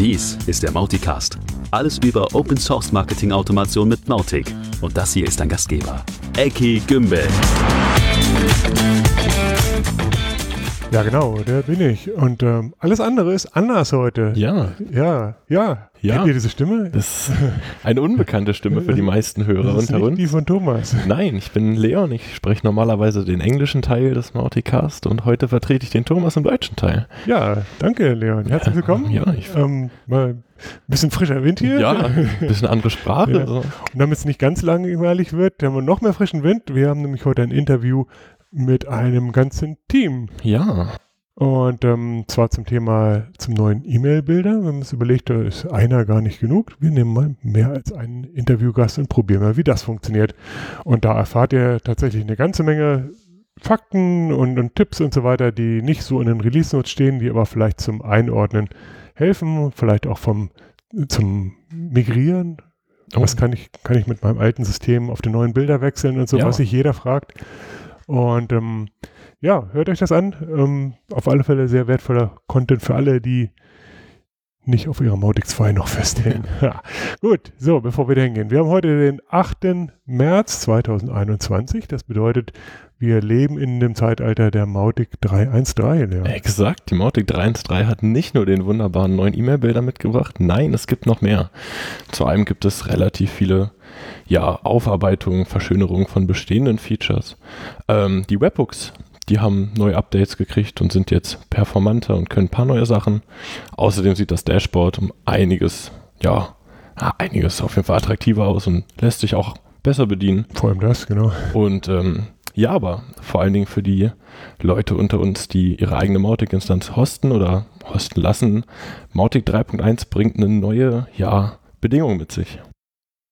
Dies ist der Mauticast. Alles über Open Source Marketing Automation mit Mautic. Und das hier ist dein Gastgeber, Eki Gümbel. Ja, genau, der bin ich. Und ähm, alles andere ist anders heute. Ja. Ja, ja. Ja. Kennt ihr diese Stimme? Das ist eine unbekannte Stimme für die meisten Hörer Das ist unter uns. die von Thomas. Nein, ich bin Leon. Ich spreche normalerweise den englischen Teil des Mauticast und heute vertrete ich den Thomas im deutschen Teil. Ja, danke, Leon. Herzlich willkommen. Ja, ich- ähm, mal ein bisschen frischer Wind hier. Ja, ein bisschen andere Sprache. Ja. Und damit es nicht ganz langweilig wird, haben wir noch mehr frischen Wind. Wir haben nämlich heute ein Interview mit einem ganzen Team. Ja, Und ähm, zwar zum Thema zum neuen E-Mail-Bilder. Wir haben uns überlegt, da ist einer gar nicht genug. Wir nehmen mal mehr als einen Interviewgast und probieren mal, wie das funktioniert. Und da erfahrt ihr tatsächlich eine ganze Menge Fakten und, und Tipps und so weiter, die nicht so in den Release-Notes stehen, die aber vielleicht zum Einordnen helfen, vielleicht auch vom zum Migrieren. Oh. Was kann ich, kann ich mit meinem alten System auf die neuen Bilder wechseln und so, Ja. was sich jeder fragt. Und ähm, ja, hört euch das an. Ähm, auf alle Fälle sehr wertvoller Content für alle, die nicht auf ihrer Mautic 2 noch festhängen. Ja. Gut, so, bevor wir da hingehen. Wir haben heute den 8. März 2021. Das bedeutet, wir leben in dem Zeitalter der Mautic 313. Ja. exakt. Die Mautic 313 hat nicht nur den wunderbaren neuen E-Mail-Bilder mitgebracht, nein, es gibt noch mehr. Zu einem gibt es relativ viele ja, Aufarbeitungen, Verschönerungen von bestehenden Features. Ähm, die Webhooks, die haben neue Updates gekriegt und sind jetzt performanter und können ein paar neue Sachen. Außerdem sieht das Dashboard um einiges, ja, einiges auf jeden Fall attraktiver aus und lässt sich auch besser bedienen. Vor allem das, genau. Und ähm, ja, aber vor allen Dingen für die Leute unter uns, die ihre eigene Mautic-Instanz hosten oder hosten lassen, Mautic 3.1 bringt eine neue, ja, Bedingung mit sich.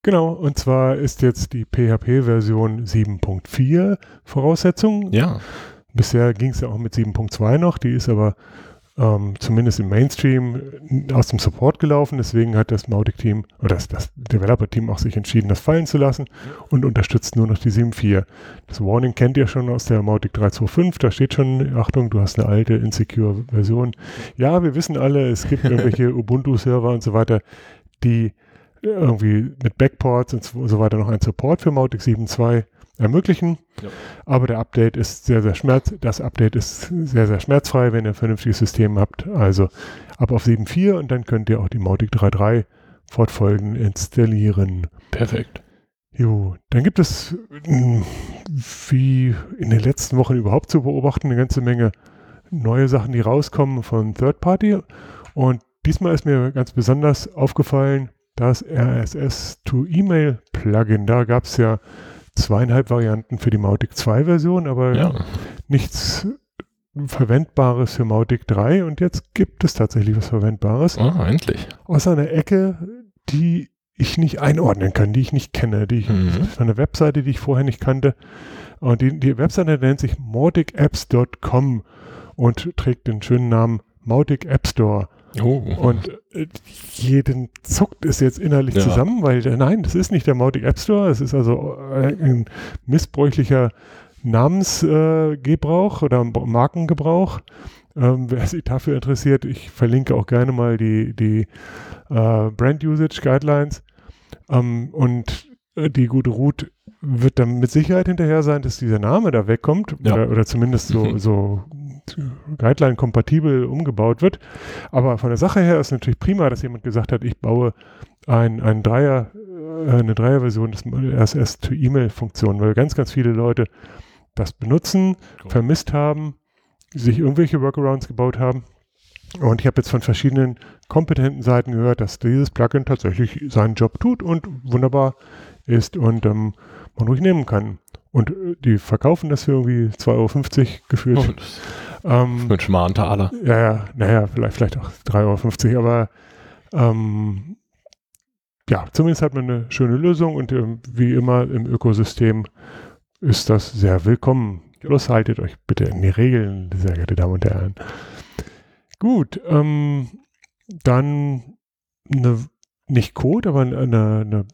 Genau, und zwar ist jetzt die PHP-Version 7.4 Voraussetzung. Ja, Bisher ging es ja auch mit 7.2 noch, die ist aber ähm, zumindest im Mainstream äh, aus dem Support gelaufen. Deswegen hat das Mautic-Team oder das, das Developer-Team auch sich entschieden, das fallen zu lassen und unterstützt nur noch die 7.4. Das Warning kennt ihr schon aus der Mautic 3.2.5. Da steht schon, Achtung, du hast eine alte, insecure Version. Ja, wir wissen alle, es gibt irgendwelche Ubuntu-Server und so weiter, die irgendwie mit Backports und so weiter noch einen Support für Mautic 7.2 ermöglichen. Ja. Aber der Update ist sehr, sehr schmerz, das Update ist sehr, sehr schmerzfrei, wenn ihr ein vernünftiges System habt. Also ab auf 7.4 und dann könnt ihr auch die Mautic 3.3 fortfolgend installieren. perfekt. Jo, dann gibt es, mh, wie in den letzten Wochen überhaupt zu beobachten, eine ganze Menge neue Sachen, die rauskommen von Third Party. Und diesmal ist mir ganz besonders aufgefallen, das RSS-to-E-Mail-Plugin. Da gab es ja zweieinhalb Varianten für die Mautic 2-Version, aber Ja, nichts Verwendbares für Mautic 3. Und jetzt gibt es tatsächlich was Verwendbares ah, endlich. aus einer Ecke, die ich nicht einordnen kann, die ich nicht kenne, die ich, Mhm. von einer Webseite, die ich vorher nicht kannte. Und die, die Webseite nennt sich mauticapps.com und trägt den schönen Namen Mautic App Store. Oh, Und äh, jeden zuckt es jetzt innerlich Ja. zusammen, weil äh, nein, das ist nicht der Mautic App Store, es ist also äh, ein missbräuchlicher Namensgebrauch Gebrauch oder Markengebrauch. Ähm, wer sich dafür interessiert, ich verlinke auch gerne mal die, die äh, Brand Usage Guidelines. Ähm, und äh, die gute Ruth wird dann mit Sicherheit hinterher sein, dass dieser Name da wegkommt Ja. oder, oder zumindest so, so Guideline-kompatibel umgebaut wird. Aber von der Sache her ist natürlich prima, dass jemand gesagt hat, ich baue ein, ein Dreier, äh, eine Dreierversion des RSS-to-E-Mail-Funktion, weil ganz, ganz viele Leute das benutzen, Cool. vermisst haben, sich irgendwelche Workarounds gebaut haben. Und ich habe jetzt von verschiedenen kompetenten Seiten gehört, dass dieses Plugin tatsächlich seinen Job tut und wunderbar ist und ähm, man ruhig nehmen kann. Und äh, die verkaufen das für irgendwie 2,50 Euro gefühlt. oh das Ähm, mit schmalen Taler. ja, ja, naja, vielleicht, vielleicht auch 3,50 Euro, aber ähm, ja, zumindest hat man eine schöne Lösung und ähm, wie immer im Ökosystem ist das sehr willkommen. Bloß haltet euch bitte in die Regeln, sehr geehrte Damen und Herren. Gut, ähm, dann eine, nicht Code, aber eine, eine,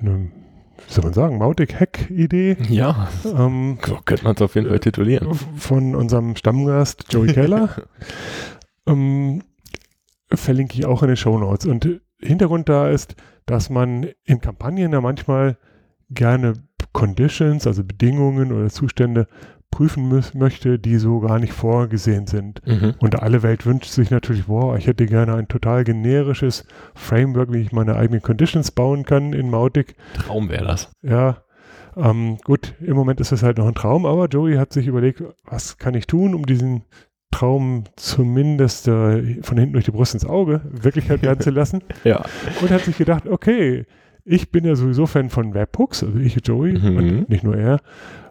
eine, wie soll man sagen, Mautic-Hack-Idee. Ja, Ähm, so könnte man es auf jeden Fall titulieren. von unserem Stammgast Joey Keller. ähm, verlinke ich auch in den Show Notes. Und Hintergrund da ist, dass man in Kampagnen ja manchmal gerne Conditions, also Bedingungen oder Zustände prüfen möchte, die so gar nicht vorgesehen sind. Mhm. Und alle Welt wünscht sich natürlich, boah, ich hätte gerne ein total generisches Framework, wie ich meine eigenen Conditions bauen kann in Mautic. Traum wäre das. Ja, ähm, gut, im Moment ist es halt noch ein Traum, aber Joey hat sich überlegt, was kann ich tun, um diesen Traum zumindest äh, von hinten durch die Brust ins Auge Wirklichkeit werden zu lassen. Ja. Und hat sich gedacht, okay, ich bin ja sowieso Fan von Webhooks, also ich, Joey, Mhm. und nicht nur er.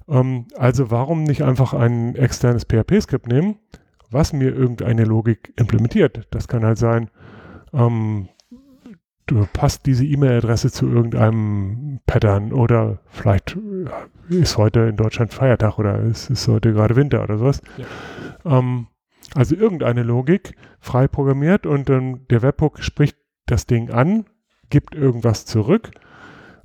Ähm, also warum nicht einfach ein externes PHP-Skript nehmen, was mir irgendeine Logik implementiert? Das kann halt sein, ähm, du passt diese E-Mail-Adresse zu irgendeinem Pattern oder vielleicht äh, ist heute in Deutschland Feiertag oder es ist heute gerade Winter oder sowas. Ähm, also irgendeine Logik frei programmiert und dann der Webhook spricht das Ding an, gibt irgendwas zurück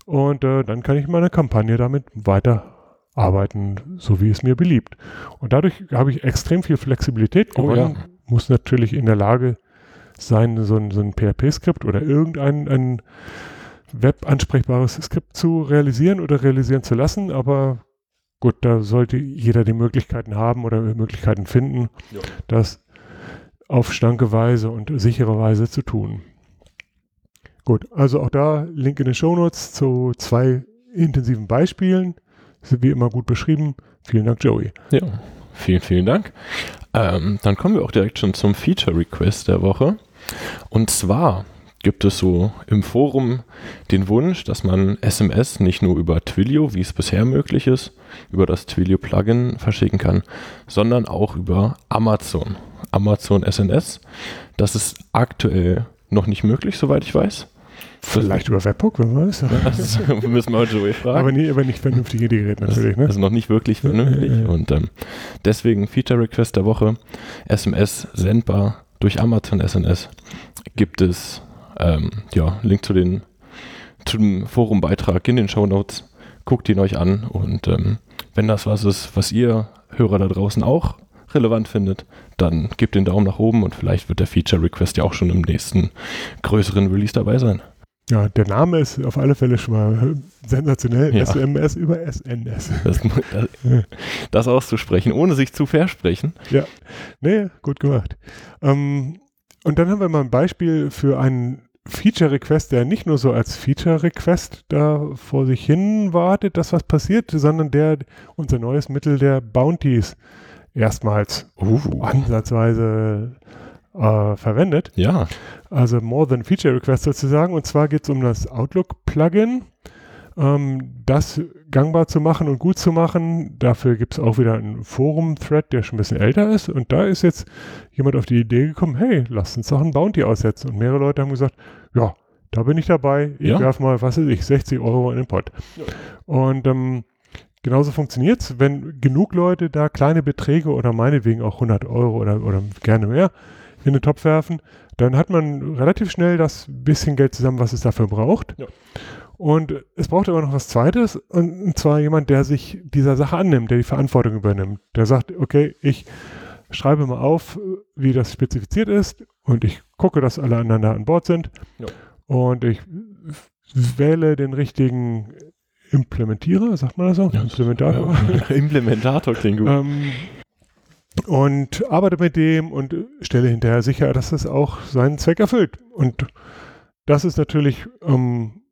und äh, dann kann ich meine Kampagne damit weiter arbeiten, so wie es mir beliebt. Und dadurch habe ich extrem viel Flexibilität Oh, gewonnen. ja. Muss natürlich in der Lage sein, so ein, so ein PHP-Skript oder irgendein ein web-ansprechbares Skript zu realisieren oder realisieren zu lassen, aber gut, da sollte jeder die Möglichkeiten haben oder Möglichkeiten finden, Ja. das auf schlanke Weise und sichere Weise zu tun. Gut, also auch da Link in den Shownotes zu zwei intensiven Beispielen. Wie immer gut beschrieben. Vielen Dank, Joey. Ja, vielen, vielen Dank. Ähm, dann kommen wir auch direkt schon zum Feature Request der Woche. Und zwar gibt es so im Forum den Wunsch, dass man SMS nicht nur über Twilio, wie es bisher möglich ist, über das Twilio-Plugin verschicken kann, sondern auch über Amazon. Amazon SNS. Das ist aktuell noch nicht möglich, soweit ich weiß. Vielleicht über Webhook, wer weiß. Das müssen wir Joey fragen. Aber, nie, aber nicht vernünftige Gerät natürlich. Das Ne? ist noch nicht wirklich vernünftig. Ja, ja, ja. Und ähm, deswegen Feature Request der Woche. SMS sendbar durch Amazon SNS. Gibt es ähm, ja, Link zu den zum Forumbeitrag in den Show Notes. Guckt ihn euch an und ähm, wenn das was ist, was ihr Hörer da draußen auch relevant findet, dann gebt den Daumen nach oben und vielleicht wird der Feature Request ja auch schon im nächsten größeren Release dabei sein. Ja, der Name ist auf alle Fälle schon mal sensationell. Ja. SMS über SNS. Das, das auszusprechen, ohne sich zu versprechen. Nee, gut gemacht. Ähm, und dann haben wir mal ein Beispiel für einen Feature-Request, der nicht nur so als Feature-Request da vor sich hin wartet, dass was passiert, sondern der unser neues Mittel der Bounties erstmals Uh, ansatzweise äh, verwendet. ja, Also More Than Feature Request sozusagen. Und zwar geht es um das Outlook-Plugin. Ähm, das gangbar zu machen und gut zu machen. Dafür gibt es auch wieder einen Forum-Thread, der schon ein bisschen älter ist. Und da ist jetzt jemand auf die Idee gekommen, hey, lasst uns doch ein Bounty aussetzen. Und mehrere Leute haben gesagt, ja, da bin ich dabei. Ich Ja. werfe mal, was weiß ich, 60 Euro in den Pott. Ja. Und ähm, genauso funktioniert es, wenn genug Leute da kleine Beträge oder meinetwegen auch 100 Euro oder, oder gerne mehr in den Topf werfen, dann hat man relativ schnell das bisschen Geld zusammen, was es dafür braucht. Ja. Und es braucht aber noch was Zweites, und, zwar jemand, der sich dieser Sache annimmt, der die Verantwortung übernimmt. Der sagt, okay, ich schreibe mal auf, wie das spezifiziert ist und ich gucke, dass alle da an Bord sind. Ja. Und ich wähle den richtigen Implementierer, sagt man das so? Ja, Implementator. Ja. Implementator klingt gut. Ähm, und arbeite mit dem und stelle hinterher sicher, dass es auch seinen Zweck erfüllt. Und das ist natürlich ähm,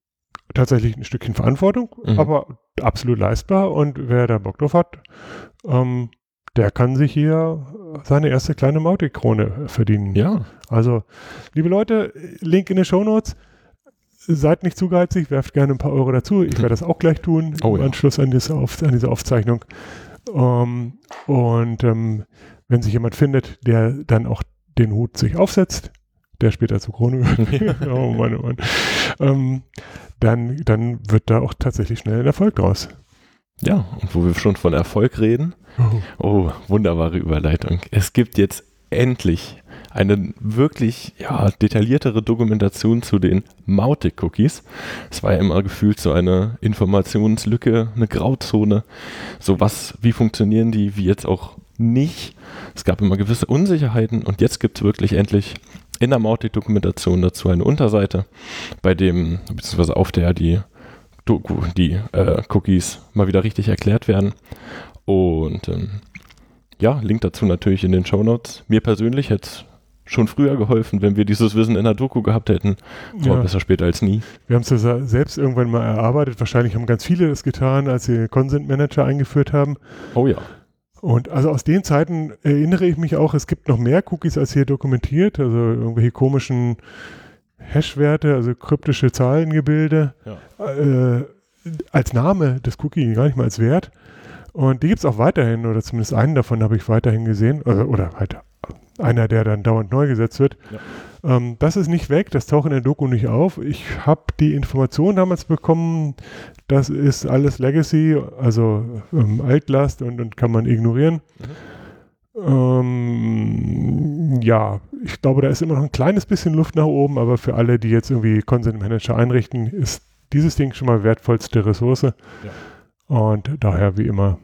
tatsächlich ein Stückchen Verantwortung, Mhm. aber absolut leistbar. Und wer da Bock drauf hat, ähm, der kann sich hier seine erste kleine Mautic-Krone verdienen. ja, Also, liebe Leute, Link in den Shownotes. Seid nicht zu geizig, werft gerne ein paar Euro dazu. Ich werde das auch gleich tun Oh im ja. Anschluss an diese, Auf an diese Aufzeichnung. Ähm, und ähm, wenn sich jemand findet, der dann auch den Hut sich aufsetzt, der später zur Krone wird, oh Mann, oh Mann, ähm, dann, dann wird da auch tatsächlich schnell ein Erfolg draus. ja. Und wo wir schon von Erfolg reden, oh, wunderbare Überleitung. Es gibt jetzt endlich eine wirklich ja, detailliertere Dokumentation zu den Mautic-Cookies. Es war ja immer gefühlt so eine Informationslücke, eine Grauzone. So was, wie funktionieren die, wie jetzt auch nicht. Es gab immer gewisse Unsicherheiten und jetzt gibt es wirklich endlich in der Mautic-Dokumentation dazu eine Unterseite, bei dem, beziehungsweise auf der die, Doku, die äh, Cookies mal wieder richtig erklärt werden. Und ähm, ja, Link dazu natürlich in den Show Notes. Mir persönlich hätte es schon früher geholfen, wenn wir dieses Wissen in der Doku gehabt hätten. Aber Ja. besser später als nie. Wir haben es ja selbst irgendwann mal erarbeitet. Wahrscheinlich haben ganz viele das getan, als sie Consent Manager eingeführt haben. Oh ja. Und also aus den Zeiten erinnere ich mich auch, es gibt noch mehr Cookies als hier dokumentiert, also irgendwelche komischen Hash-Werte, also kryptische Zahlengebilde äh, als Name des Cookie, gar nicht mal als Wert. Und die gibt es auch weiterhin, oder zumindest einen davon habe ich weiterhin gesehen, oder, oder halt einer, der dann dauernd neu gesetzt wird. Ähm, das ist nicht weg, das taucht in der Doku nicht auf. Ich habe die Information damals bekommen, das ist alles Legacy, also ähm, Altlast und, und kann man ignorieren. Ähm, ja, ich glaube, da ist immer noch ein kleines bisschen Luft nach oben, aber für alle, die jetzt irgendwie Consent Manager einrichten, ist dieses Ding schon mal wertvollste Ressource. Und daher wie immer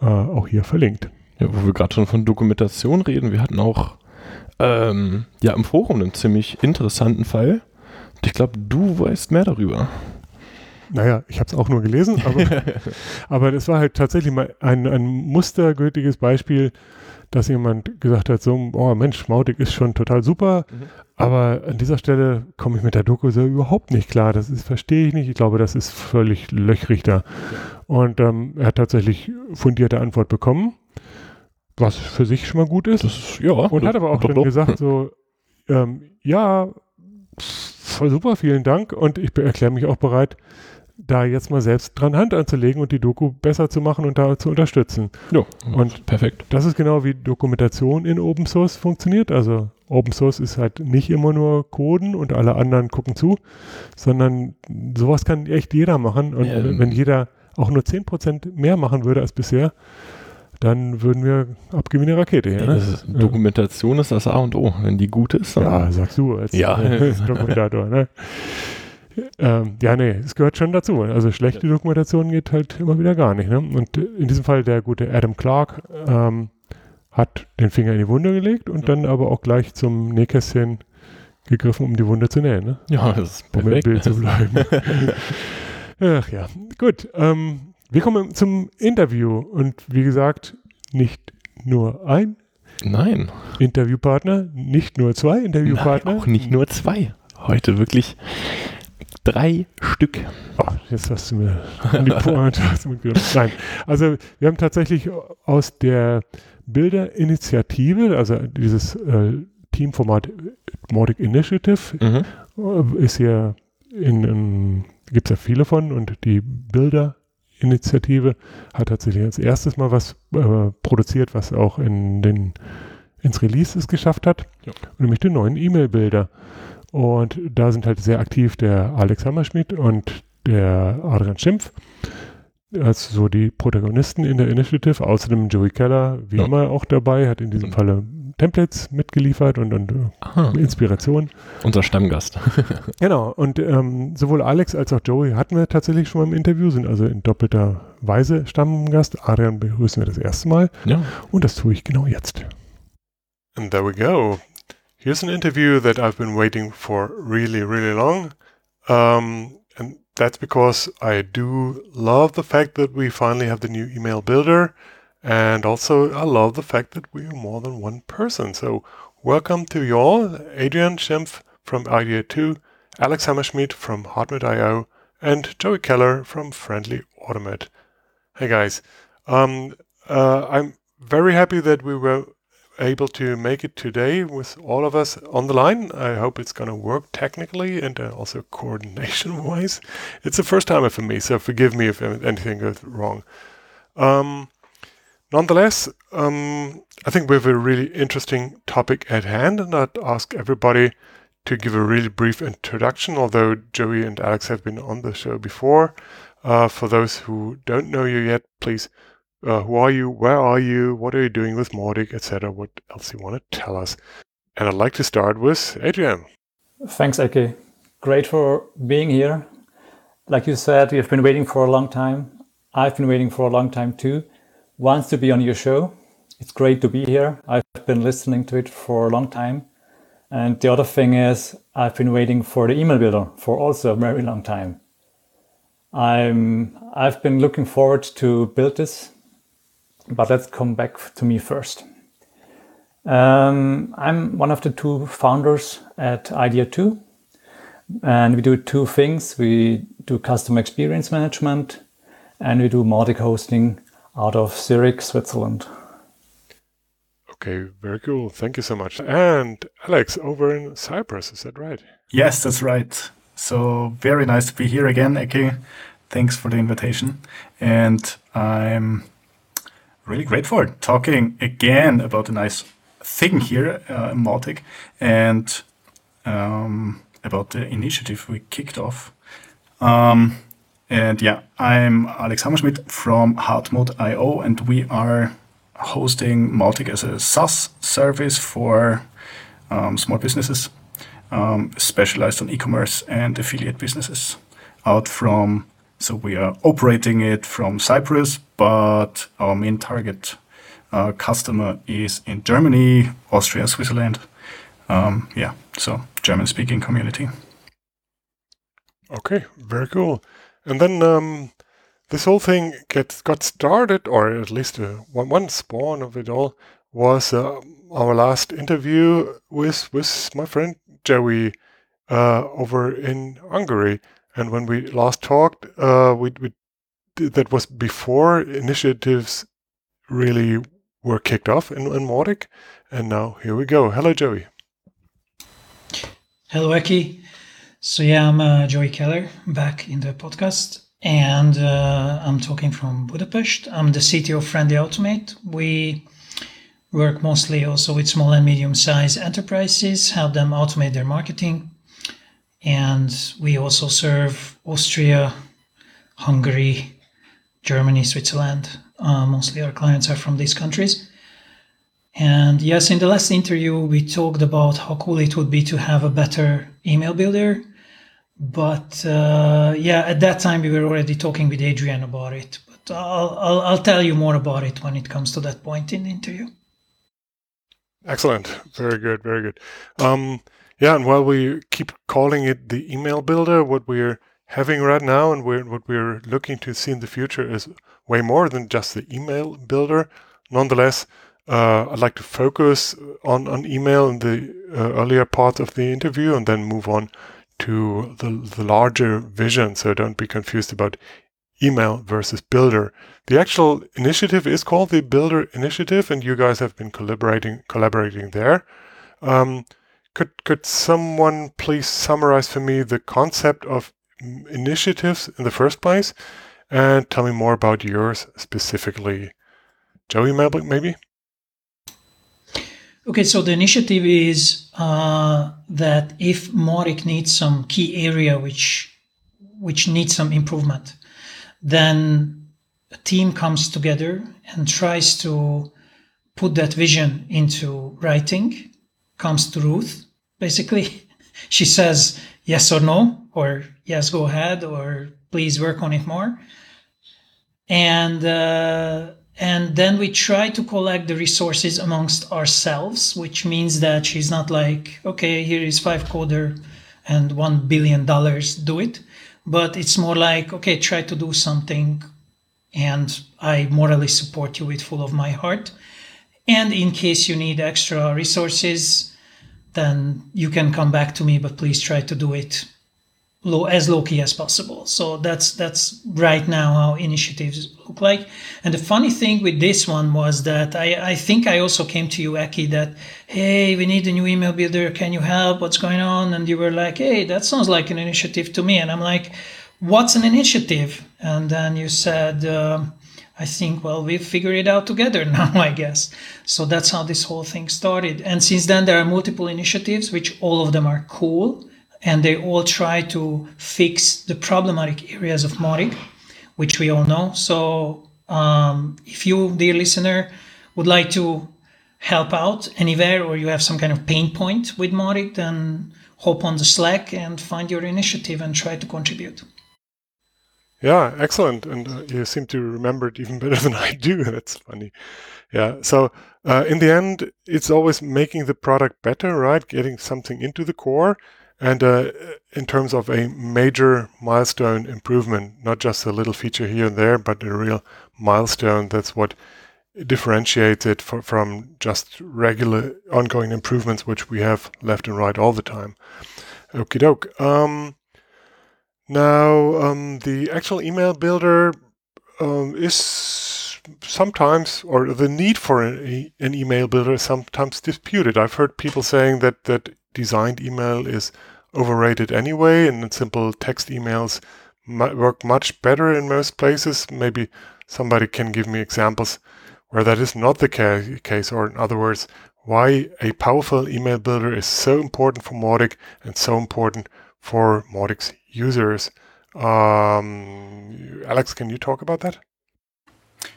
äh, auch hier verlinkt. Ja, wo wir gerade schon von Dokumentation reden, wir hatten auch ähm, ja im Forum einen ziemlich interessanten Fall. Ich glaube, du weißt mehr darüber. Naja, ich habe es auch nur gelesen, aber, aber das war halt tatsächlich mal ein, ein mustergültiges Beispiel, dass jemand gesagt hat, so, oh Mensch, Mautic ist schon total super, Mhm. aber an dieser Stelle komme ich mit der Doku so überhaupt nicht klar. Das verstehe ich nicht. Ich glaube, das ist völlig löchrig da. Und ähm, er hat tatsächlich fundierte Antwort bekommen, was für sich schon mal gut ist. Ist, ja. Und hat aber auch doch. gesagt, so, ähm, ja, voll super, vielen Dank. Und ich erkläre mich auch bereit, da jetzt mal selbst dran Hand anzulegen und die Doku besser zu machen und da zu unterstützen. Ja, Und perfekt. das ist genau wie Dokumentation in Open Source funktioniert. Also Open Source ist halt nicht immer nur Coden und alle anderen gucken zu, sondern sowas kann echt jeder machen. Und Ja. wenn jeder auch nur 10% mehr machen würde als bisher, dann würden wir abgehen wie eine Rakete hier. Ne? Ist, Dokumentation ist das A und O. Wenn die gut ist, dann Ja, sagst du als Ja. äh, Dokumentator. Ne? Ähm, ja, nee, es gehört schon dazu. Also schlechte Dokumentation geht halt immer wieder gar nicht. Ne? Und in diesem Fall der gute Adam Clark ähm, hat den Finger in die Wunde gelegt und dann aber auch gleich zum Nähkästchen gegriffen, um die Wunde zu nähen. Ne? ja, das ist Um im perfekt. Bild zu bleiben. Ach ja, gut. Ähm, wir kommen zum Interview und wie gesagt, nicht nur ein Nein, Interviewpartner, nicht nur zwei Interviewpartner. Nein, auch nicht nur zwei. Heute wirklich drei Stück. Oh, jetzt hast du mir die Pointe. Nein, also wir haben tatsächlich aus der Bilderinitiative, also dieses äh, Teamformat Mautic Initiative, Mhm. äh, ist ja in, in gibt es ja viele von und die Bilderinitiative hat tatsächlich als erstes mal was äh, produziert, was auch in den ins Release es geschafft hat, Ja. nämlich den neuen E-Mail-Bilder. Und da sind halt sehr aktiv der Alex Hammerschmidt und der Adrian Schimpf als so die Protagonisten in der Initiative. Außerdem Joey Keller, wie Ja. immer, auch dabei, hat in diesem Mhm. Falle Templates mitgeliefert und, und äh, Aha, Inspiration. unser Stammgast. Genau, und ähm, sowohl Alex als auch Joey hatten wir tatsächlich schon mal im Interview, sind also in doppelter Weise Stammgast. Adrian begrüßen wir das erste Mal ja. und das tue ich genau jetzt. And there we go. Here's an interview that I've been waiting for really, really long. Um, and that's because I do love the fact that we finally have the new email builder. And also, I love the fact that we are more than one person. So, welcome to you all Adrian Schimpf from Idea 2, Alex Hammerschmied from hartmut.io, and Joey Keller from Friendly Automate. Hey guys, um, uh, I'm very happy that we were able to make it today with all of us on the line. I hope it's going to work technically and uh, also coordination wise. It's the first time for me, so forgive me if anything goes wrong. Um, nonetheless, um, I think we have a really interesting topic at hand, and I'd ask everybody to give a really brief introduction, although Joey and Alex have been on the show before. Uh, for those who don't know you yet, please uh, who are you? Where are you? What are you doing with Mautic, etc.? What else you want to tell us? And I'd like to start with Adrian. Thanks, Eki. Great for being here. Like you said, you've been waiting for a long time. I've been waiting for a long time too. Wants to be on your show. It's great to be here. I've been listening to it for a long time. And the other thing is, I've been waiting for the email builder for also a very long time. I'm, I've been looking forward to build this, but let's come back to me first. Um, I'm one of the two founders at Idea2, and we do two things. We do customer experience management, and we do Mautic hosting out of Zurich, Switzerland. Okay, very cool. Thank you so much. And Alex, over in Cyprus, is that right? Yes, that's right. So very nice to be here again, Eki. Thanks for the invitation. And I'm really grateful talking again about a nice thing here uh, in Mautic and um, about the initiative we kicked off. Um, and yeah, I'm Alex Hammerschmied from hartmut.io, and we are hosting Mautic as a SaaS service for um, small businesses, um, specialized on e-commerce and affiliate businesses. Out from so we are operating it from Cyprus, but our main target uh, customer is in Germany, Austria, Switzerland. Um, yeah, so German-speaking community. Okay, very cool. And then um, this whole thing gets got started, or at least uh, one, one spawn of it all was uh, our last interview with with my friend Joey uh, over in Hungary. And when we last talked, uh, we, we that was before initiatives really were kicked off in, in Mautic. And now here we go. Hello, Joey. Hello, Eki. So yeah, I'm uh, Joey Keller back in the podcast and uh, I'm talking from Budapest. I'm the CTO of Friendly Automate. We work mostly also with small and medium sized enterprises, help them automate their marketing. And we also serve Austria, Hungary, Germany, Switzerland. Uh, mostly our clients are from these countries. And yes, in the last interview, we talked about how cool it would be to have a better email builder but uh, yeah, at that time we were already talking with Adrian about it. But I'll, I'll, I'll tell you more about it when it comes to that point in the interview. Excellent. Very good. Very good. Um, yeah, and while we keep calling it the email builder, what we're having right now and we're, what we're looking to see in the future is way more than just the email builder. Nonetheless, uh, I'd like to focus on, on email in the uh, earlier part of the interview and then move on to the, the larger vision. So don't be confused about email versus builder. The actual initiative is called the Builder Initiative, and you guys have been collaborating collaborating there. Um, could could someone please summarize for me the concept of initiatives in the first place, and tell me more about yours specifically? Joey, maybe. Okay, so the initiative is uh, that if Mautic needs some key area which which needs some improvement, then a team comes together and tries to put that vision into writing. Comes to Ruth, basically. she says yes or no, or yes, go ahead, or please work on it more. And uh, and then we try to collect the resources amongst ourselves which means that she's not like okay here is five coder and one billion dollars do it. But it's more like okay try to do something and i morally support you with full of my heart. And in case you need extra resources then you can come back to me but please try to do it low as low key as possible. So that's that's right now how initiatives look like. And the funny thing with this one was that I, I think I also came to you, Eki, that hey, we need a new email builder. Can you help? What's going on? And you were like, hey, that sounds like an initiative to me. And I'm like, what's an initiative? And then you said. Um, I think, well, we've figured it out together now, I guess. So that's how this whole thing started. And since then, there are multiple initiatives, which all of them are cool and they all try to fix the problematic areas of Mautic, which we all know. So, um, if you, dear listener, would like to help out anywhere or you have some kind of pain point with Mautic, then hop on the Slack and find your initiative and try to contribute. Yeah, excellent. And uh, you seem to remember it even better than I do. That's funny. Yeah. So uh, in the end, it's always making the product better, right? Getting something into the core. And uh, in terms of a major milestone improvement, not just a little feature here and there, but a real milestone, that's what differentiates it for, from just regular ongoing improvements, which we have left and right all the time. Okie doke. Um, now, um, the actual email builder um, is sometimes, or the need for an, email builder is sometimes disputed. I've heard people saying that that designed email is overrated anyway, and simple text emails work much better in most places. Maybe somebody can give me examples where that is not the ca case, or in other words, why a powerful email builder is so important for Mautic and so important for Mautic's users. Um, Alex, can you talk about that?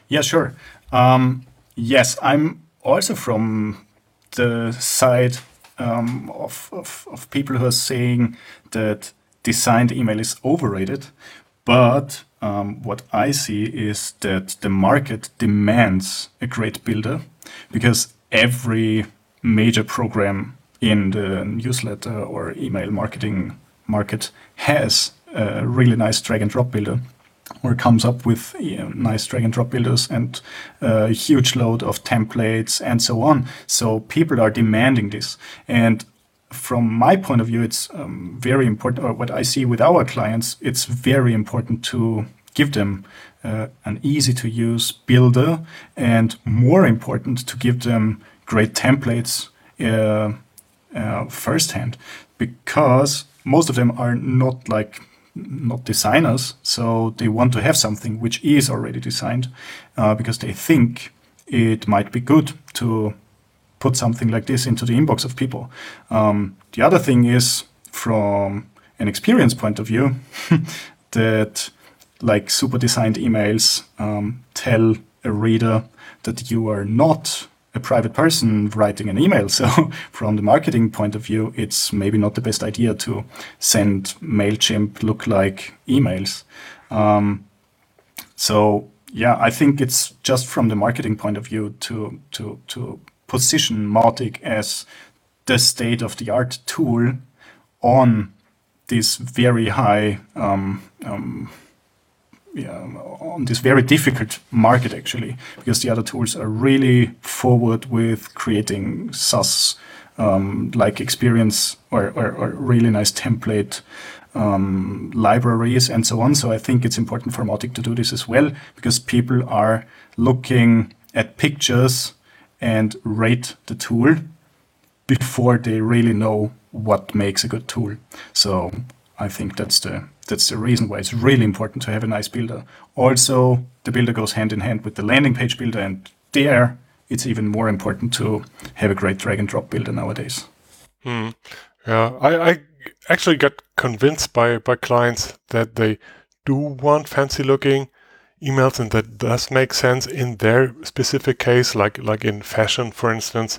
Yeah, sure. Um, yes, I'm also from the side um, of, of, of, people who are saying that designed email is overrated. But um, what I see is that the market demands a great builder because every major program in the newsletter or email marketing market has a really nice drag and drop builder or comes up with you know, nice drag and drop builders and a huge load of templates and so on. So people are demanding this. And from my point of view, it's um, very important, or what I see with our clients, it's very important to give them uh, an easy to use builder and more important to give them great templates uh, uh, firsthand because most of them are not like not designers, so they want to have something which is already designed uh, because they think it might be good to put something like this into the inbox of people. Um, the other thing is from an experience point of view that like super designed emails um, tell a reader that you are not a private person writing an email. So from the marketing point of view, it's maybe not the best idea to send MailChimp look-like emails. Um, so yeah, I think it's just from the marketing point of view to to to position Mautic as the state of the art tool on this very high um, um, yeah, on this very difficult market actually, because the other tools are really forward with creating SaaS um, like experience or, or, or, really nice template um, libraries and so on. So I think it's important for Mautic to do this as well because people are looking at pictures and rate the tool before they really know what makes a good tool. So I think that's the that's the reason why it's really important to have a nice builder. Also, the builder goes hand in hand with the landing page builder, and there it's even more important to have a great drag and drop builder nowadays. Hmm. Yeah, I, I actually got convinced by by clients that they do want fancy looking emails, and that does make sense in their specific case, like like in fashion, for instance,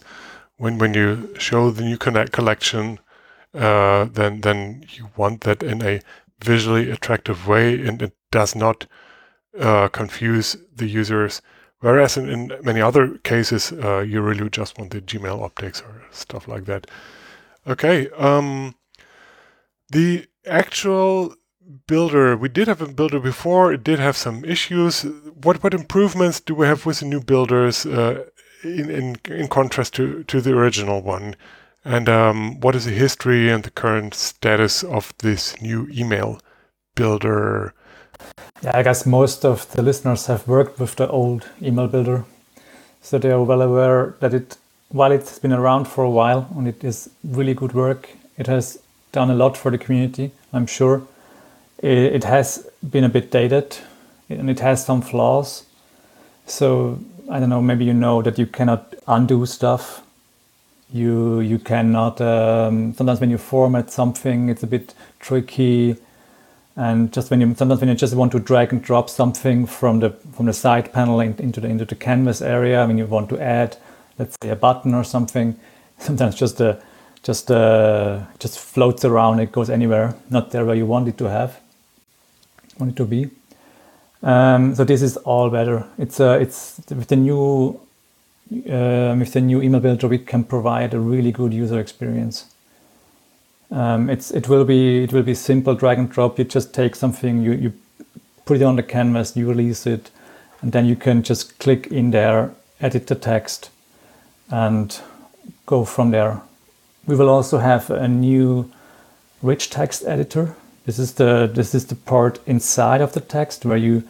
when when you show the new connect collection. Uh, then then you want that in a visually attractive way and it does not uh, confuse the users. Whereas in, in many other cases, uh, you really just want the Gmail optics or stuff like that. Okay, um, the actual builder, we did have a builder before, it did have some issues. What what improvements do we have with the new builders uh, in, in, in contrast to, to the original one? And um, what is the history and the current status of this new email builder? Yeah, I guess most of the listeners have worked with the old email builder, so they are well aware that it, while it's been around for a while and it is really good work, it has done a lot for the community. I'm sure it, it has been a bit dated and it has some flaws. So I don't know. Maybe you know that you cannot undo stuff you you cannot um, sometimes when you format something it's a bit tricky and just when you sometimes when you just want to drag and drop something from the from the side panel into the into the canvas area when you want to add let's say a button or something sometimes just a just uh, just floats around it goes anywhere not there where you want it to have want it to be Um, so this is all better. It's uh, it's with the new uh, with the new email builder we can provide a really good user experience. Um, it's it will be it will be simple drag and drop. You just take something, you you put it on the canvas, you release it, and then you can just click in there, edit the text, and go from there. We will also have a new rich text editor this is the this is the part inside of the text where you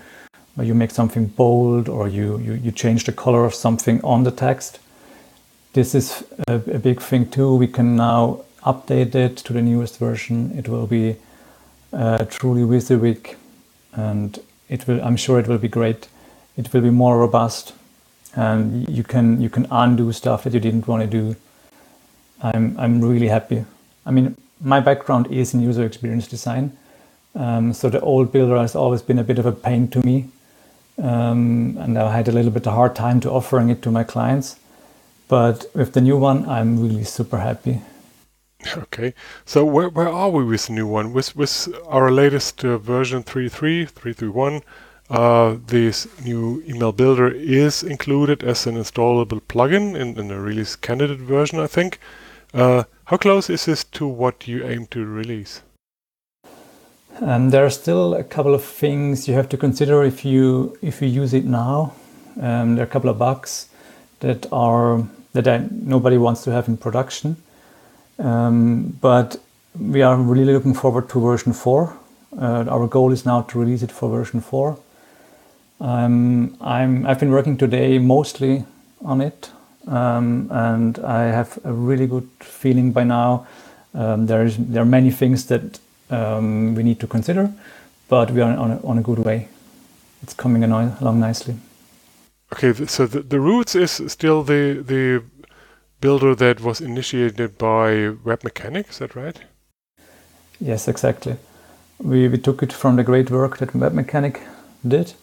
where you make something bold or you you, you change the color of something on the text. This is a, a big thing too. We can now update it to the newest version. It will be uh, truly WYSIWYG and it will I'm sure it will be great. It will be more robust and you can you can undo stuff that you didn't want to do. I'm I'm really happy. I mean my background is in user experience design. Um, so the old builder has always been a bit of a pain to me. Um, and I had a little bit of a hard time to offering it to my clients. But with the new one, I'm really super happy. Okay, so where, where are we with the new one? With with our latest uh, version 3.3, 3.3.1, uh, this new email builder is included as an installable plugin in, in a release candidate version, I think. Uh, how close is this to what you aim to release? Um, there are still a couple of things you have to consider if you if you use it now. Um, there are a couple of bugs that are that I, nobody wants to have in production, um, but we are really looking forward to version four. Uh, our goal is now to release it for version four. Um, I'm I've been working today mostly on it. Um, and I have a really good feeling by now. Um, there is there are many things that um, we need to consider, but we are on a, on a good way. It's coming along nicely. Okay, so the, the roots is still the the builder that was initiated by Webmecanik, is that right? Yes, exactly. We, we took it from the great work that Webmecanik did,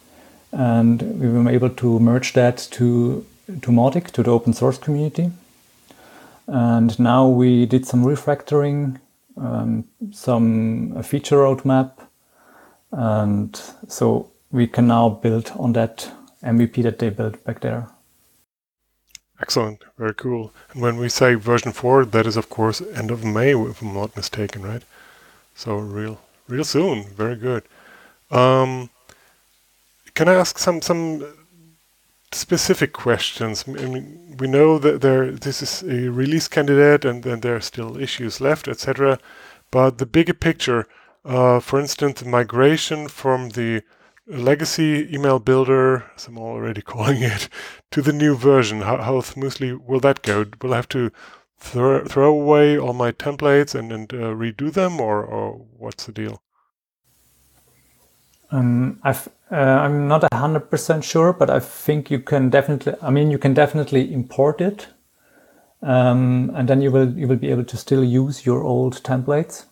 and we were able to merge that to to Mautic, to the open source community. And now we did some refactoring, um, some feature roadmap, and so we can now build on that MVP that they built back there. Excellent, very cool. And when we say version four, that is of course end of May, if I'm not mistaken, right? So real, real soon. Very good. Um, can I ask some some specific questions. I mean, we know that there this is a release candidate, and then there are still issues left, etc. But the bigger picture, uh, for instance, migration from the legacy email builder, as I'm already calling it, to the new version. How, how smoothly will that go? Will I have to throw, throw away all my templates and, and uh, redo them, or, or what's the deal? Um, I've, uh, I'm not hundred percent sure, but I think you can definitely. I mean, you can definitely import it, um, and then you will you will be able to still use your old templates.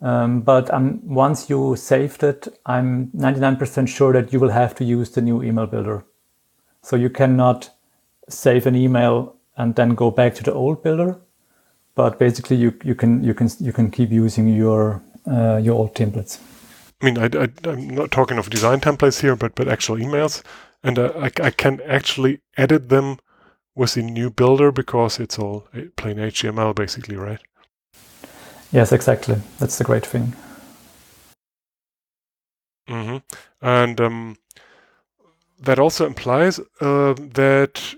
Um, but um, once you saved it, I'm 99% sure that you will have to use the new email builder. So you cannot save an email and then go back to the old builder. But basically, you, you can you can you can keep using your uh, your old templates. I mean, I, am not talking of design templates here, but but actual emails, and uh, I, I can actually edit them with the new builder because it's all plain HTML, basically, right? Yes, exactly. That's the great thing. Mm-hmm. And um, that also implies uh, that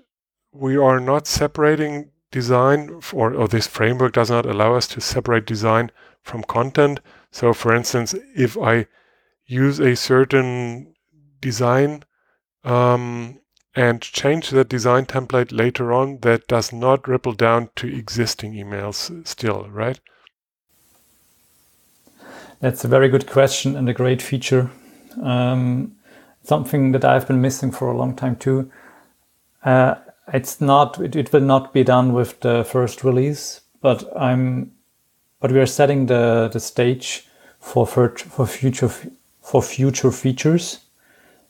we are not separating design, or, or this framework does not allow us to separate design from content. So for instance, if I use a certain design um, and change that design template later on, that does not ripple down to existing emails still, right? That's a very good question and a great feature. Um, something that I've been missing for a long time too. Uh, it's not, it, it will not be done with the first release, but I'm but we are setting the, the stage for, for future for future features.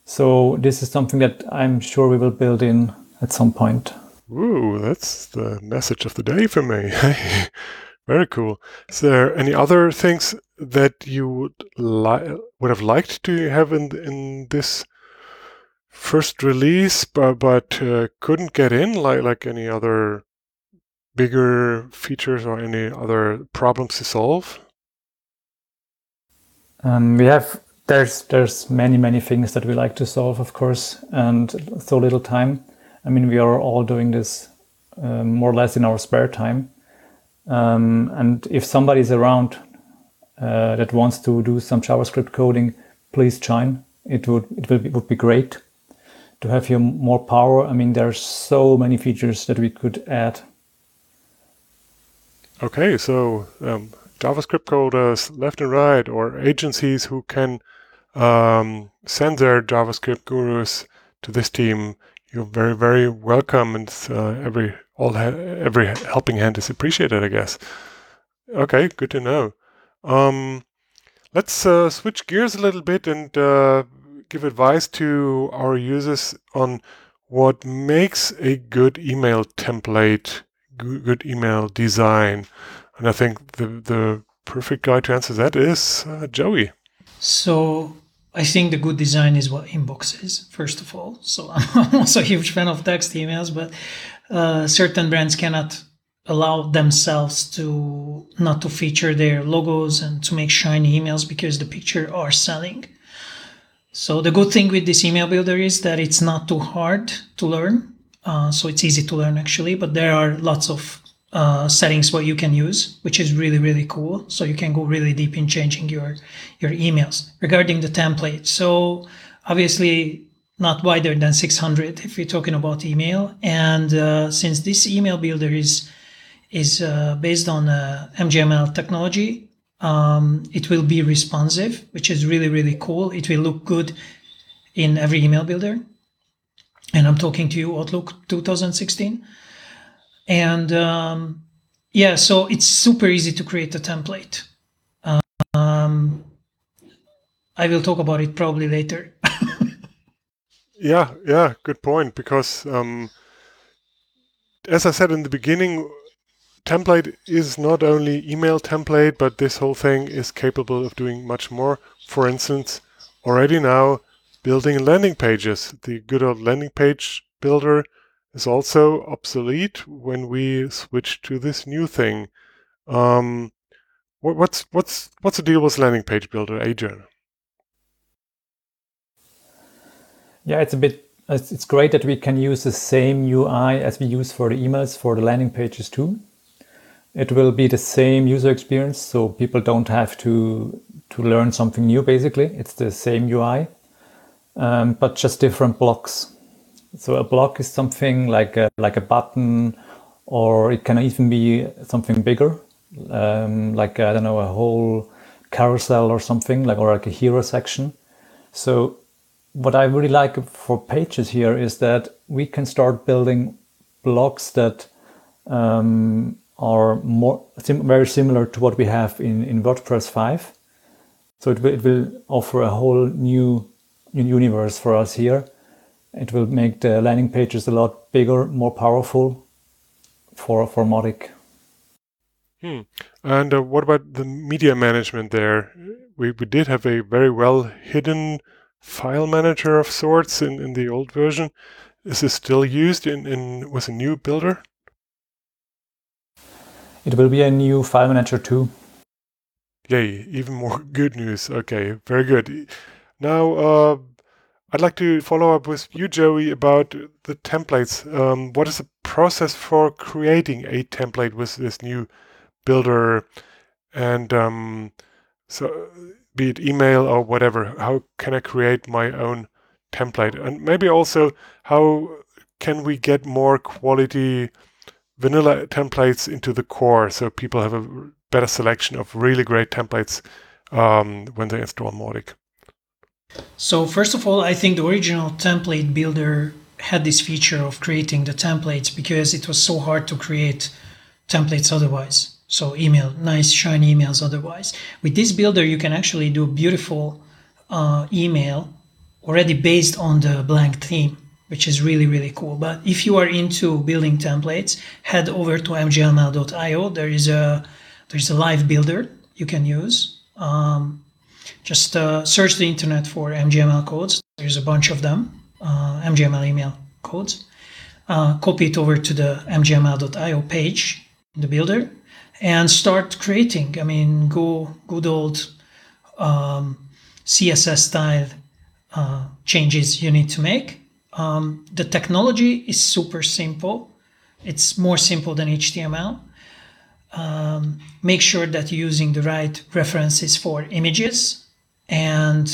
So this is something that I'm sure we will build in at some point. Ooh, that's the message of the day for me. Very cool. Is there any other things that you would li- would have liked to have in in this first release, but but uh, couldn't get in, like like any other bigger features or any other problems to solve? Um, we have there's there's many many things that we like to solve, of course, and so little time. I mean, we are all doing this um, more or less in our spare time. Um, and if somebody is around uh, that wants to do some JavaScript coding, please join. It would it will be, would be great to have here more power. I mean, there's so many features that we could add. Okay, so um, JavaScript coders left and right, or agencies who can um, send their JavaScript gurus to this team. You're very, very welcome, and uh, every all every helping hand is appreciated, I guess. Okay, good to know. Um, let's uh, switch gears a little bit and uh, give advice to our users on what makes a good email template, good email design. And I think the, the perfect guy to answer that is uh, Joey. So I think the good design is what inbox is, first of all. So I'm also a huge fan of text emails, but uh, certain brands cannot allow themselves to not to feature their logos and to make shiny emails because the picture are selling. So the good thing with this email builder is that it's not too hard to learn. Uh, so it's easy to learn actually, but there are lots of uh, settings what you can use, which is really really cool. So you can go really deep in changing your your emails regarding the template. So obviously not wider than 600 if we're talking about email. And uh, since this email builder is is uh, based on uh, MJML technology, um, it will be responsive, which is really really cool. It will look good in every email builder. And I'm talking to you Outlook 2016. And um, yeah, so it's super easy to create a template. Um, I will talk about it probably later. Yeah, yeah, good point. Because um, as I said in the beginning, template is not only email template, but this whole thing is capable of doing much more. For instance, already now building landing pages. The good old landing page builder is also obsolete when we switch to this new thing. Um, what, what's what's what's the deal with landing page builder, Adrian? Yeah, it's a bit. It's great that we can use the same UI as we use for the emails for the landing pages too. It will be the same user experience, so people don't have to to learn something new. Basically, it's the same UI, um, but just different blocks. So a block is something like a, like a button, or it can even be something bigger, um, like I don't know a whole carousel or something, like or like a hero section. So what I really like for pages here is that we can start building blocks that um, are more sim very similar to what we have in, in WordPress 5. So it will, it will offer a whole new, universe for us here. It will make the landing pages a lot bigger, more powerful for, for Mautic. Hmm. And uh, what about the media management there? We, we did have a very well hidden file manager of sorts in, in the old version. Is this still used in, in with a new builder? It will be a new file manager too. Yay, even more good news. Okay, very good. Now, uh, I'd like to follow up with you, Joey, about the templates. Um, what is the process for creating a template with this new builder? And um, so be it email or whatever, how can I create my own template? And maybe also, how can we get more quality vanilla templates into the core so people have a better selection of really great templates um, when they install Mautic? So, first of all, I think the original template builder had this feature of creating the templates because it was so hard to create templates otherwise. So email, nice shiny emails otherwise. With this builder, you can actually do beautiful uh, email already based on the blank theme, which is really, really cool. But if you are into building templates, head over to mjml.io. There is a there's a live builder you can use. Um, just uh, search the internet for MJML codes. There's a bunch of them, uh, MJML email codes. Uh, copy it over to the mjml.io page, the builder, and start creating. I mean, go good old um, CSS style uh, changes you need to make. Um, the technology is super simple. It's more simple than HTML. Um, make sure that you're using the right references for images. And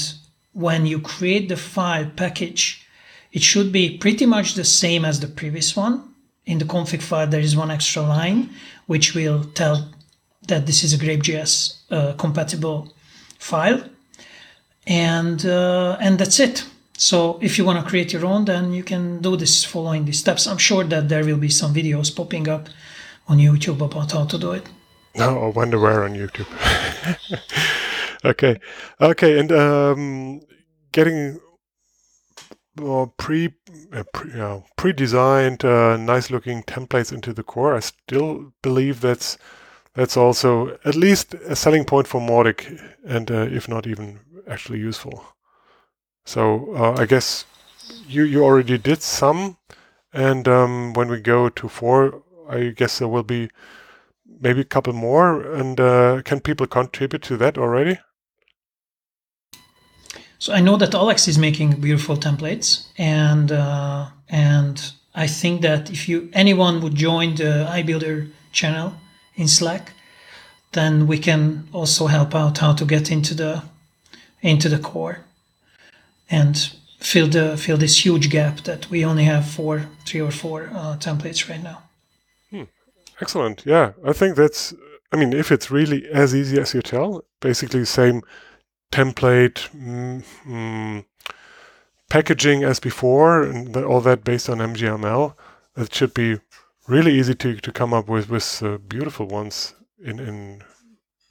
when you create the file package, it should be pretty much the same as the previous one. In the config file, there is one extra line which will tell that this is a GrapesJS uh, compatible file. And, uh, and that's it. So if you want to create your own, then you can do this following these steps. I'm sure that there will be some videos popping up on YouTube about how to do it. No, I wonder where on YouTube. okay, okay, and um, getting more pre, uh, pre you know, pre-designed, uh, nice-looking templates into the core. I still believe that's that's also at least a selling point for Mautic, and uh, if not even actually useful. So uh, I guess you you already did some, and um, when we go to four, I guess there will be maybe a couple more. And uh, can people contribute to that already? So I know that Alex is making beautiful templates, and uh, and I think that if you anyone would join the iBuilder channel in Slack, then we can also help out how to get into the into the core and fill the fill this huge gap that we only have four, three or four uh, templates right now. Hmm. Excellent. Yeah, I think that's. I mean, if it's really as easy as you tell, basically same template mm, mm, packaging as before, and the, all that based on MJML, it should be really easy to, to come up with with uh, beautiful ones in in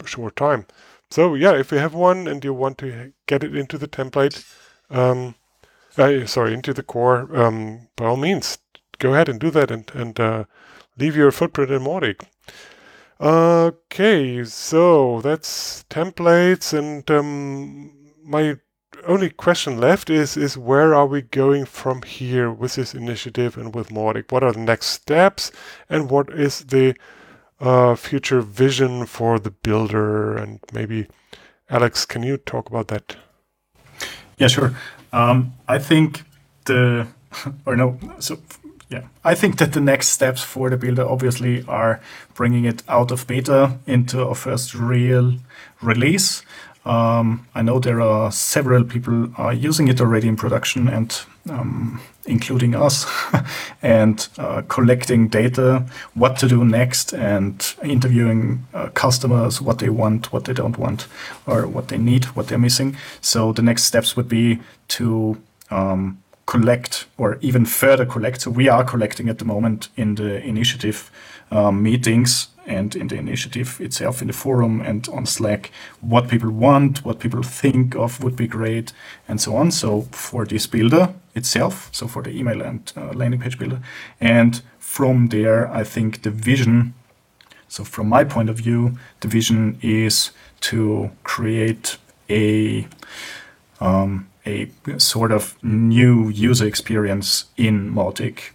a short time. So yeah, if you have one and you want to get it into the template, um, uh, sorry, into the core, um, by all means, go ahead and do that and and uh, leave your footprint in Mautic. Okay, so that's templates, and um, my only question left is is where are we going from here with this initiative and with Mautic? What are the next steps, and what is the uh, future vision for the builder? And maybe Alex, can you talk about that? Yeah, sure. Um, I think the or no, so yeah, I think that the next steps for the builder obviously are bringing it out of beta into a first real release. Um, I know there are several people are using it already in production and um, including us and uh, collecting data, what to do next and interviewing uh, customers, what they want, what they don't want, or what they need, what they're missing. So the next steps would be to um, collect or even further collect. So we are collecting at the moment in the initiative um, meetings and in the initiative itself in the forum and on Slack what people want, what people think of would be great, and so on. So for this builder itself, so for the email and uh, landing page builder, and from there, I think the vision. So from my point of view, the vision is to create a um, a sort of new user experience in Mautic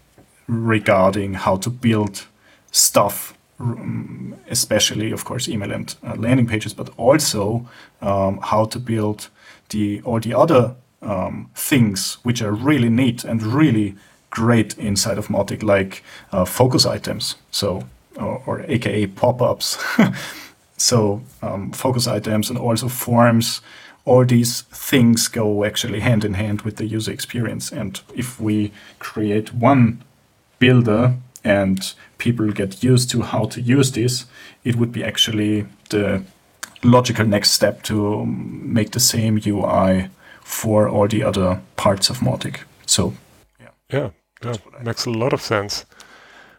regarding how to build stuff, um, especially, of course, email and uh, landing pages, but also um, how to build the all the other um, things which are really neat and really great inside of Mautic, like uh, focus items, so or, or AKA pop-ups. so um, focus items and also forms all these things go actually hand in hand with the user experience. And if we create one builder and people get used to how to use this, it would be actually the logical next step to make the same UI for all the other parts of Mautic. So, yeah. Yeah, yeah makes a lot of sense.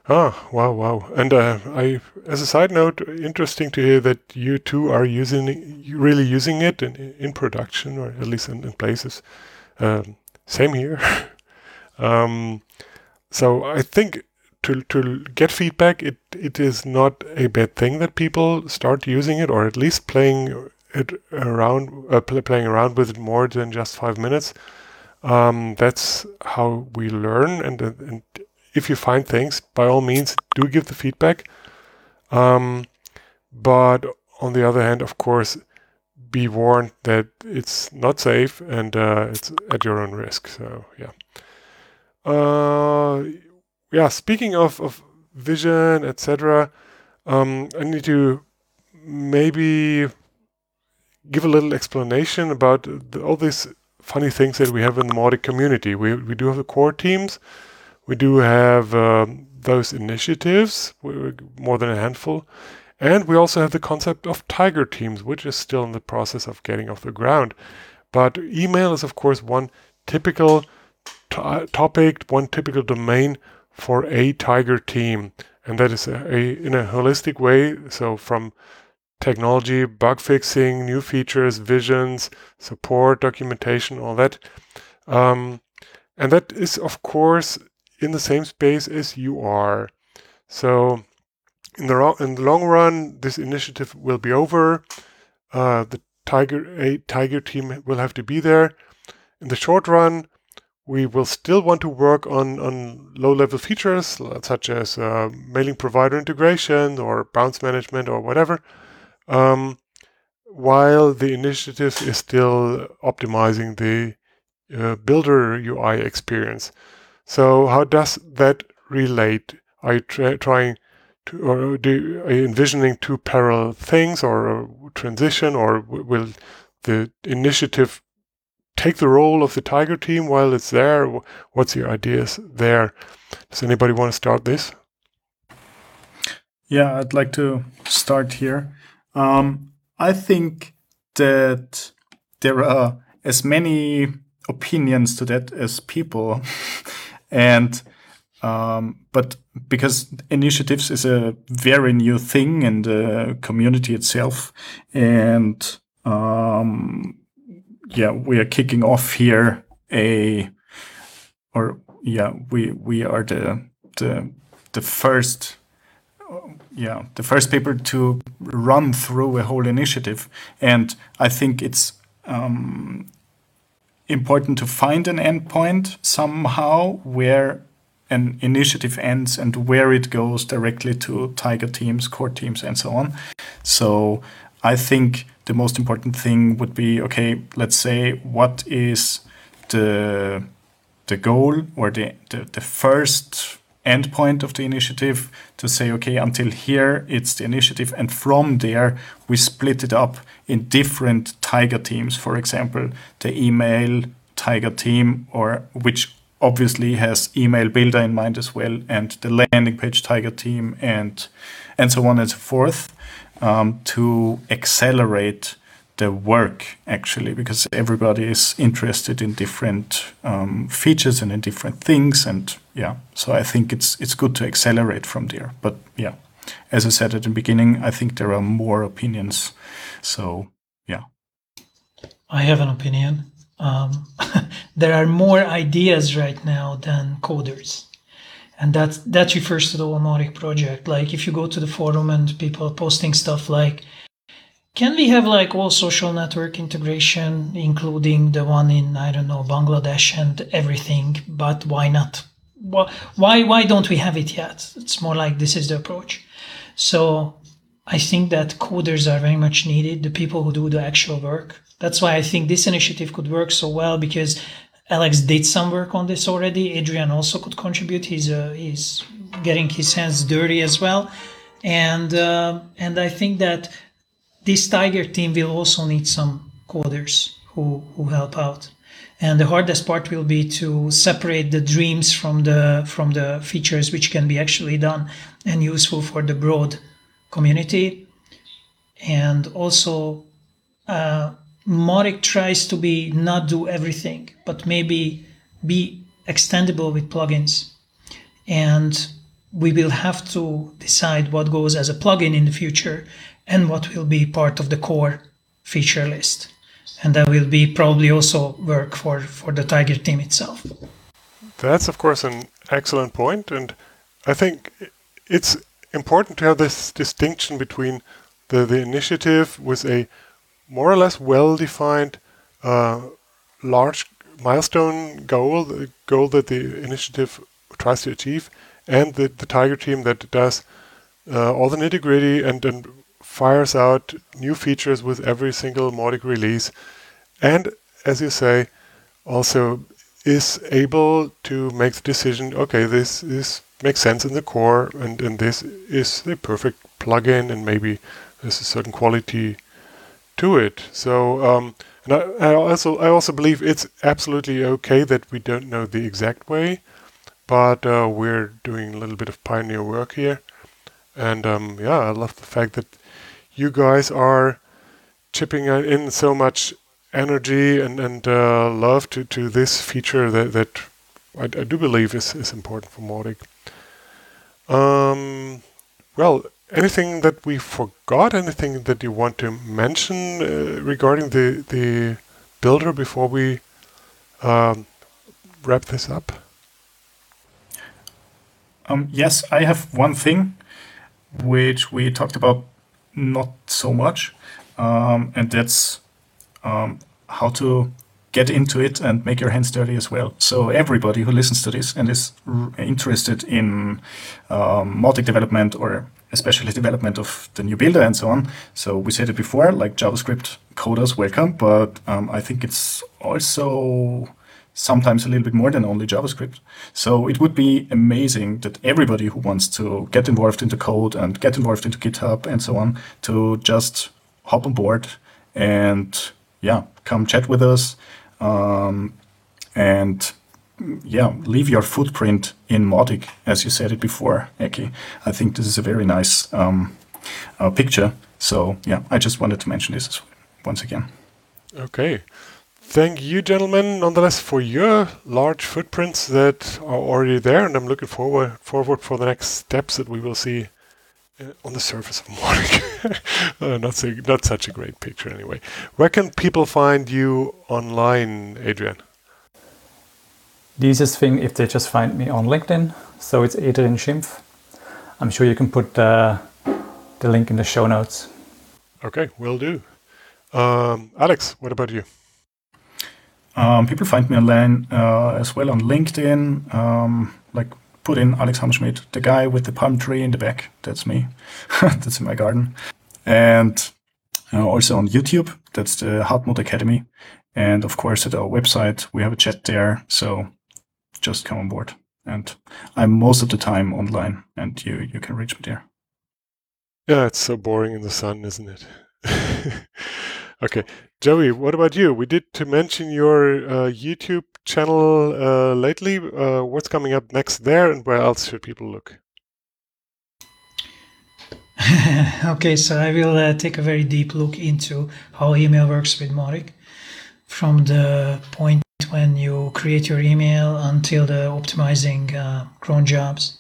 Ah, wow, wow. And uh, I, as a side note, interesting to hear that you two are using, really using it in, in production, or at least in, in places. Um, same here. um, so I think to to get feedback, it it is not a bad thing that people start using it, or at least playing it around, uh, playing around with it more than just five minutes. Um, that's how we learn. And, and if you find things, by all means, do give the feedback. Um, but on the other hand, of course, be warned that it's not safe and uh, it's at your own risk. So yeah. Uh, yeah. Speaking of, of vision, etc., um, I need to maybe give a little explanation about the, all these funny things that we have in the Mautic community. We we do have the core teams. We do have um, those initiatives, more than a handful. And we also have the concept of tiger teams, which is still in the process of getting off the ground. But email is, of course, one typical topic, one typical domain for a tiger team. And that is a, a, in a holistic way. So from technology, bug fixing, new features, visions, support, documentation, all that. Um, and that is, of course, in the same space as you are. So in the, in the long run, this initiative will be over. Uh, the Tiger a Tiger team will have to be there. In the short run, we will still want to work on, on low-level features such as uh, mailing provider integration or bounce management or whatever, um, while the initiative is still optimizing the uh, builder UI experience. So how does that relate? Are you tra- trying to, or do, are you envisioning two parallel things or transition, or will the initiative take the role of the Tiger team while it's there? What's your ideas there? Does anybody want to start this? Yeah, I'd like to start here. Um, I think that there are as many opinions to that as people. and um, but because initiatives is a very new thing in the community itself, and um, yeah, we are kicking off here a, or yeah, we we are the the the first yeah the first paper to run through a whole initiative. And i think it's um, important to find an endpoint somehow where an initiative ends and where it goes directly to tiger teams core teams and so on. So i think the most important thing would be okay let's say what is the the goal or the the, the first endpoint of the initiative to say, okay, until here it's the initiative, and from there we split it up in different Tiger teams. For example, the email Tiger team, or which obviously has email builder in mind as well, and the landing page Tiger team, and and so on and so forth, um, to accelerate the work actually because everybody is interested in different um, features and in different things and yeah so i think it's it's good to accelerate from there. But yeah as i said at the beginning i think there are more opinions so yeah. I have an opinion. Um, there are more ideas right now than coders and that that refers to the Mautic project like if you go to the forum and people posting stuff like can we have like all social network integration, including the one in I don't know Bangladesh and everything? But why not? Why why don't we have it yet? It's more like this is the approach. So I think that coders are very much needed, the people who do the actual work. That's why I think this initiative could work so well because Alex did some work on this already. Adrian also could contribute. He's uh, he's getting his hands dirty as well, and uh, and I think that this Tiger team will also need some coders who, who help out. And the hardest part will be to separate the dreams from the from the features which can be actually done and useful for the broad community. And also, uh, Mautic tries to be not do everything, but maybe be extendable with plugins. And we will have to decide what goes as a plugin in the future and what will be part of the core feature list. And that will be probably also work for, for the Tiger team itself. That's, of course, an excellent point. And I think it's important to have this distinction between the, the initiative with a more or less well-defined uh, large milestone goal, the goal that the initiative tries to achieve, and the, the Tiger team that does uh, all the nitty gritty and, and fires out new features with every single Mautic release. And as you say, also is able to make the decision okay, this, this makes sense in the core, and, and this is the perfect plugin, and maybe there's a certain quality to it. So, um, and I, I, also I also believe it's absolutely okay that we don't know the exact way, but uh, we're doing a little bit of pioneer work here, and um, yeah, I love the fact that you guys are chipping in so much energy and and uh, love to to this feature that that I, I do believe is is important for Mautic. Um, well, anything that we forgot? Anything that you want to mention uh, regarding the the builder before we um, wrap this up? Um, yes, I have one thing which we talked about not so much, um, and that's um, how to get into it and make your hands dirty as well. So everybody who listens to this and is r- interested in um, development or especially development of the new builder and so on. So we said it before, like JavaScript coders, welcome. But um, I think it's also sometimes a little bit more than only JavaScript. So it would be amazing that everybody who wants to get involved into code and get involved into GitHub and so on to just hop on board and yeah, come chat with us. Um, and yeah, leave your footprint in Mautic, as you said it before, Eki. I think this is a very nice um, uh, picture. So yeah, I just wanted to mention this once again. Okay. Thank you, gentlemen, nonetheless, for your large footprints that are already there, and I'm looking forward forward for the next steps that we will see uh, on the surface of Mautic. uh, not so, not such a great picture, anyway. Where can people find you online, Adrian? The easiest thing if they just find me on LinkedIn. So it's Adrian Schimpf. I'm sure you can put uh, the link in the show notes. Okay, will do. Um, Alex, what about you? Um, people find me online uh, as well on LinkedIn. Um, like put in Alex Hammerschmied, the guy with the palm tree in the back. That's me. that's in my garden. And uh, also on YouTube. That's the Hard Academy. And of course, at our website, we have a chat there. So just come on board. And I'm most of the time online, and you you can reach me there. Yeah, it's so boring in the sun, isn't it? okay, Joey, what about you? We did to mention your uh, YouTube channel uh, lately. Uh, what's coming up next there, and where else should people look? okay, so I will uh, take a very deep look into how email works with Mautic from the point when you create your email until the optimizing uh, cron jobs.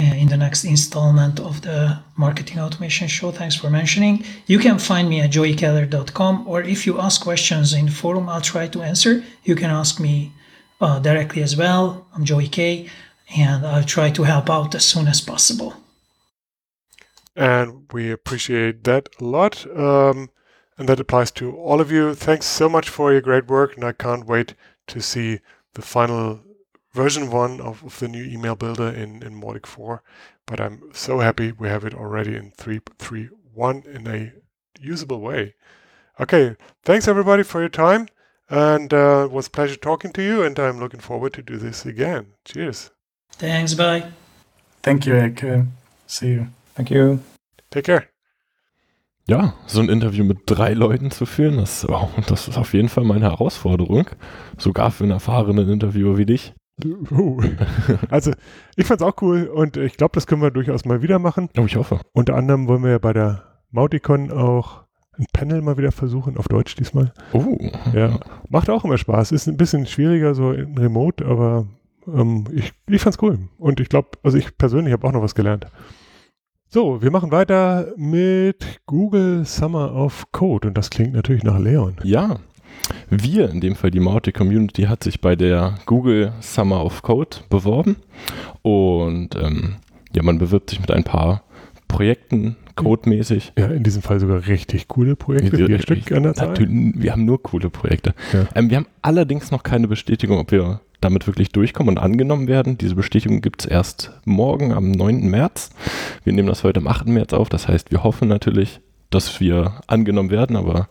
Uh, in the next installment of the marketing automation show thanks for mentioning. You can find me at joeykeller.com or if you ask questions in the forum i'll try to answer. You can ask me uh, directly as well. I'm joey k and i'll try to help out as soon as possible. And we appreciate that a lot. Um, and that applies to all of you. Thanks so much for your great work, and I can't wait to see the final version one of, of the new email builder in, in Mautic 4. But I'm so happy we have it already in 3.3.1 in a usable way. Okay, thanks everybody for your time, and uh, it was a pleasure talking to you, and I'm looking forward to do this again. Cheers. Thanks, bye. Thank you, Eki. See you. Thank you. Take care. Ja, so ein Interview mit drei Leuten zu führen, das, das ist auf jeden Fall meine Herausforderung. Sogar für einen erfahrenen Interviewer wie dich. Also, ich fand's auch cool und ich glaube, das können wir durchaus mal wieder machen. Oh, ich hoffe. Unter anderem wollen wir ja bei der Mauticon auch ein Panel mal wieder versuchen, auf Deutsch diesmal. Oh. Ja, macht auch immer Spaß. Ist ein bisschen schwieriger so in Remote, aber ähm, ich, ich fand's cool. Und ich glaube, also ich persönlich habe auch noch was gelernt. So, wir machen weiter mit Google Summer of Code und das klingt natürlich nach Leon. Ja, wir, in dem Fall die Mautic Community, hat sich bei der Google Summer of Code beworben und ähm, ja, man bewirbt sich mit ein paar Projekten codemäßig. Ja, in diesem Fall sogar richtig coole Projekte, vier Stück an der Zahl. Natürlich, wir haben nur coole Projekte. Ja. Ähm, wir haben allerdings noch keine Bestätigung, ob wir damit wirklich durchkommen und angenommen werden. Diese Bestätigung gibt es erst morgen am 9. März. Wir nehmen das heute am 8. März auf. Das heißt, wir hoffen natürlich, dass wir angenommen werden, aber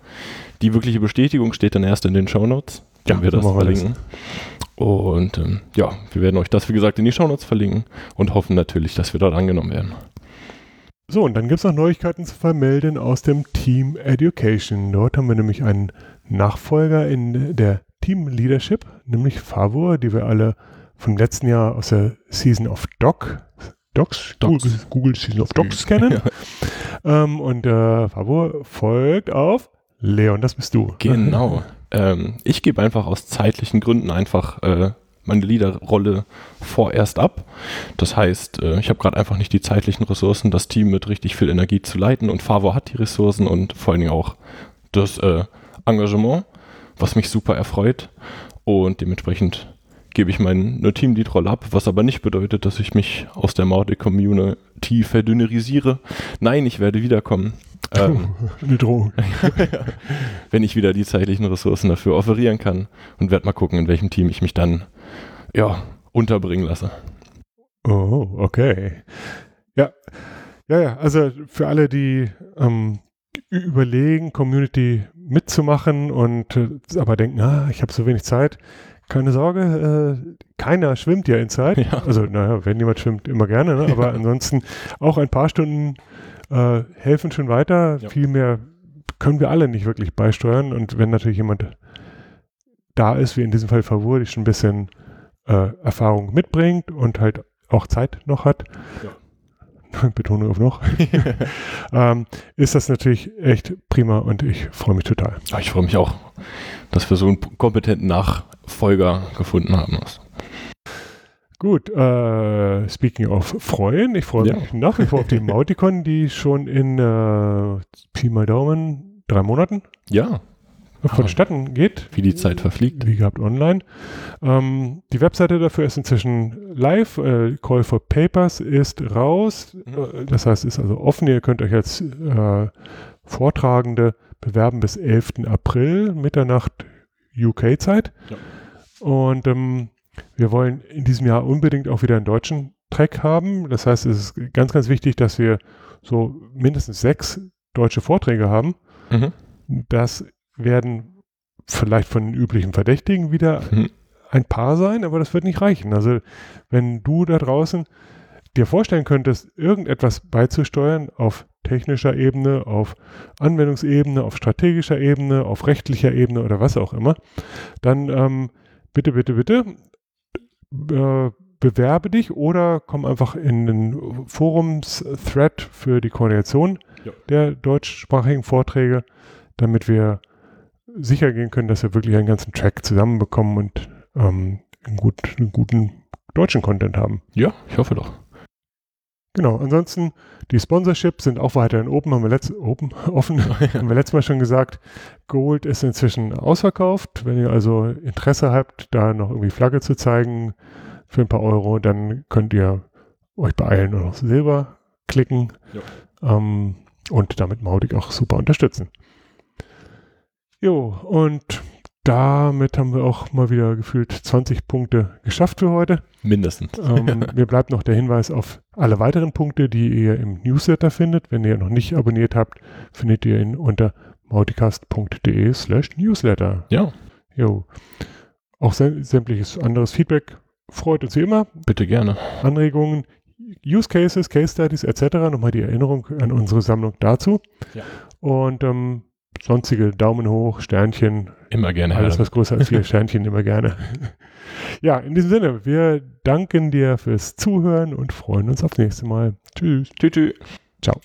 die wirkliche Bestätigung steht dann erst in den Shownotes, Ja, das wir das. verlinken. Und ähm, ja, wir werden euch das, wie gesagt, in die Shownotes verlinken und hoffen natürlich, dass wir dort angenommen werden. So, und dann gibt es noch Neuigkeiten zu vermelden aus dem Team Education. Dort haben wir nämlich einen Nachfolger in der Team Leadership, nämlich Favor, die wir alle vom letzten Jahr aus der Season of Doc, Docs, Docs. Google, Google Season of Docs kennen. ähm, und äh, Favor folgt auf Leon, das bist du. Genau. ähm, ich gebe einfach aus zeitlichen Gründen einfach äh, meine Leaderrolle vorerst ab. Das heißt, äh, ich habe gerade einfach nicht die zeitlichen Ressourcen, das Team mit richtig viel Energie zu leiten und Favor hat die Ressourcen und vor allen Dingen auch das äh, Engagement, was mich super erfreut und dementsprechend gebe ich meine Teamlead-Rolle ab, was aber nicht bedeutet, dass ich mich aus der Mautic-Community verdünnerisiere. Nein, ich werde wiederkommen. Ähm, Eine Drohung. wenn ich wieder die zeitlichen Ressourcen dafür offerieren kann und werde mal gucken, in welchem Team ich mich dann ja, unterbringen lasse. Oh, okay. Ja, ja, ja. Also für alle, die ähm, überlegen, Community mitzumachen und äh, aber denken, ah, ich habe so wenig Zeit. Keine Sorge, äh, keiner schwimmt ja in Zeit. Ja. Also, naja, wenn jemand schwimmt, immer gerne, ne? aber ansonsten auch ein paar Stunden äh, helfen schon weiter. Ja. Viel mehr können wir alle nicht wirklich beisteuern. Und wenn natürlich jemand da ist, wie in diesem Fall Favor, die schon ein bisschen äh, Erfahrung mitbringt und halt auch Zeit noch hat, Betonung auf noch, ähm, ist das natürlich echt prima und ich freue mich total. Ja, ich freue mich auch, dass wir so einen kompetenten Nachfolger gefunden haben. Gut, äh, speaking of freuen, ich freue Ja. mich nach wie vor auf die Mauticon, die schon in äh, Pi mal Daumen drei Monaten Ja, vonstatten geht. wie die Zeit verfliegt. Wie gehabt online. Ähm, die Webseite dafür ist inzwischen live. Äh, Call for Papers ist raus. Äh, das heißt, ist also offen. Ihr könnt euch als äh, Vortragende bewerben bis 11. April, Mitternacht UK-Zeit. Ja. Und ähm, wir wollen in diesem Jahr unbedingt auch wieder einen deutschen Track haben. Das heißt, es ist ganz, ganz wichtig, dass wir so mindestens sechs deutsche Vorträge haben. Mhm. Das werden vielleicht von den üblichen Verdächtigen wieder Mhm. ein paar sein, aber das wird nicht reichen. Also wenn du da draußen dir vorstellen könntest, irgendetwas beizusteuern auf technischer Ebene, auf Anwendungsebene, auf strategischer Ebene, auf rechtlicher Ebene oder was auch immer, dann ähm, bitte, bitte, bitte äh, bewerbe dich oder komm einfach in den Forums-Thread für die Koordination Ja. der deutschsprachigen Vorträge, damit wir sicher gehen können, dass wir wirklich einen ganzen Track zusammenbekommen und ähm, einen, gut, einen guten deutschen Content haben. Ja, ich hoffe doch. Genau, ansonsten die Sponsorships sind auch weiterhin open, haben wir letzt, open, offen, haben wir letztes Mal schon gesagt. Gold ist inzwischen ausverkauft. Wenn ihr also Interesse habt, da noch irgendwie Flagge zu zeigen für ein paar Euro, dann könnt ihr euch beeilen und auf Silber klicken ähm, und damit Mautic auch super unterstützen. Jo, und damit haben wir auch mal wieder gefühlt 20 Punkte geschafft für heute. Mindestens. Ähm, mir bleibt noch der Hinweis auf alle weiteren Punkte, die ihr im Newsletter findet. Wenn ihr noch nicht abonniert habt, findet ihr ihn unter mauticast.de slash newsletter. Ja, Jo. Auch sä- sämtliches anderes Feedback freut uns wie immer. bitte gerne. Anregungen, Use Cases, Case Studies etc. Nochmal die Erinnerung an unsere Sammlung dazu. Ja. Und ähm, sonstige Daumen hoch, Sternchen. Immer gerne. Alles, was größer als vier Sternchen, immer gerne. Ja, in diesem Sinne, wir danken dir fürs Zuhören und freuen uns aufs nächste Mal. Tschüss. Tschüss. Ciao.